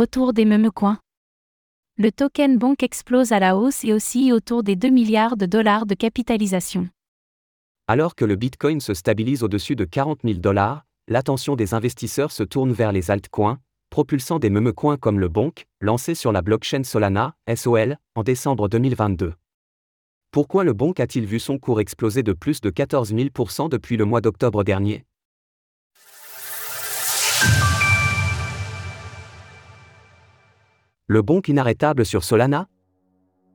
Retour des coins. Le token Bonk explose à la hausse et aussi autour des 2 milliards de dollars de capitalisation. Alors que le Bitcoin se stabilise au-dessus de 40 000 dollars, l'attention des investisseurs se tourne vers les altcoins, propulsant des coins comme le Bonk, lancé sur la blockchain Solana, SOL, en décembre 2022. Pourquoi le Bonk a-t-il vu son cours exploser de plus de 14 000% depuis le mois d'octobre dernier? Le Bonk inarrêtable sur Solana?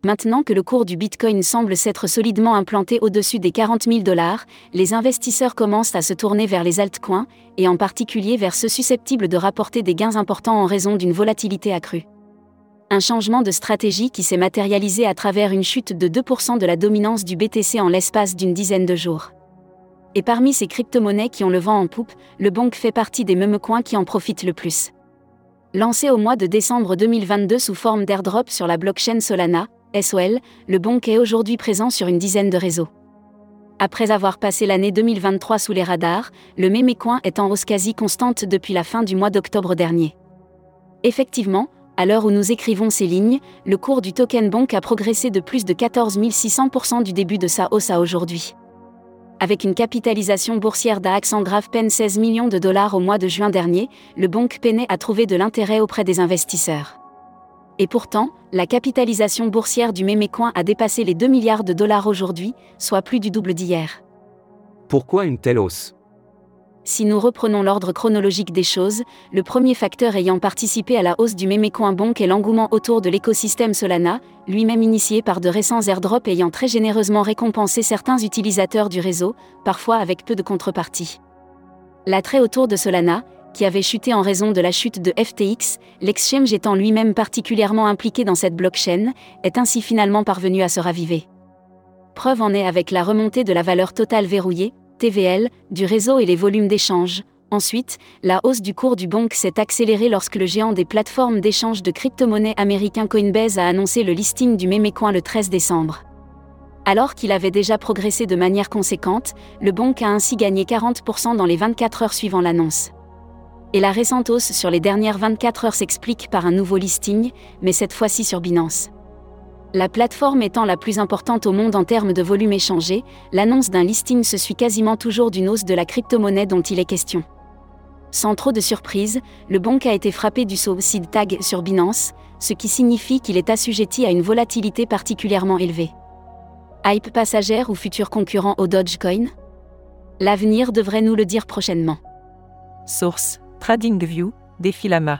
Maintenant que le cours du Bitcoin semble s'être solidement implanté au-dessus des 40 000 dollars, les investisseurs commencent à se tourner vers les altcoins, et en particulier vers ceux susceptibles de rapporter des gains importants en raison d'une volatilité accrue. Un changement de stratégie qui s'est matérialisé à travers une chute de 2% de la dominance du BTC en l'espace d'une dizaine de jours. Et parmi ces crypto-monnaies qui ont le vent en poupe, le Bonk fait partie des coins qui en profitent le plus. Lancé au mois de décembre 2022 sous forme d'airdrop sur la blockchain Solana, SOL, le Bonk est aujourd'hui présent sur une dizaine de réseaux. Après avoir passé l'année 2023 sous les radars, le mémécoin est en hausse quasi constante depuis la fin du mois d'octobre dernier. Effectivement, à l'heure où nous écrivons ces lignes, le cours du token Bonk a progressé de plus de 14 600% du début de sa hausse à aujourd'hui. Avec une capitalisation boursière d'Axan Grave peine 16 millions de dollars au mois de juin dernier, le Bonk peinait à trouver de l'intérêt auprès des investisseurs. Et pourtant, la capitalisation boursière du Mémécoin a dépassé les 2 milliards de dollars aujourd'hui, soit plus du double d'hier. Pourquoi une telle hausse? Si nous reprenons l'ordre chronologique des choses, le premier facteur ayant participé à la hausse du Mémécoin Bonk est l'engouement autour de l'écosystème Solana, lui-même initié par de récents airdrops ayant très généreusement récompensé certains utilisateurs du réseau, parfois avec peu de contrepartie. L'attrait autour de Solana, qui avait chuté en raison de la chute de FTX, l'exchange étant lui-même particulièrement impliqué dans cette blockchain, est ainsi finalement parvenu à se raviver. Preuve en est avec la remontée de la valeur totale verrouillée, TVL, du réseau et les volumes d'échange. Ensuite, la hausse du cours du Bonk s'est accélérée lorsque le géant des plateformes d'échange de crypto-monnaies américain Coinbase a annoncé le listing du Mémécoin le 13 décembre. Alors qu'il avait déjà progressé de manière conséquente, le Bonk a ainsi gagné 40% dans les 24 heures suivant l'annonce. Et la récente hausse sur les dernières 24 heures s'explique par un nouveau listing, mais cette fois-ci sur Binance. La plateforme étant la plus importante au monde en termes de volume échangé, l'annonce d'un listing se suit quasiment toujours d'une hausse de la crypto-monnaie dont il est question. Sans trop de surprise, le Bonk a été frappé du seed tag sur Binance, ce qui signifie qu'il est assujetti à une volatilité particulièrement élevée. Hype passagère ou futur concurrent au Dogecoin? L'avenir devrait nous le dire prochainement. Source TradingView, Défilama.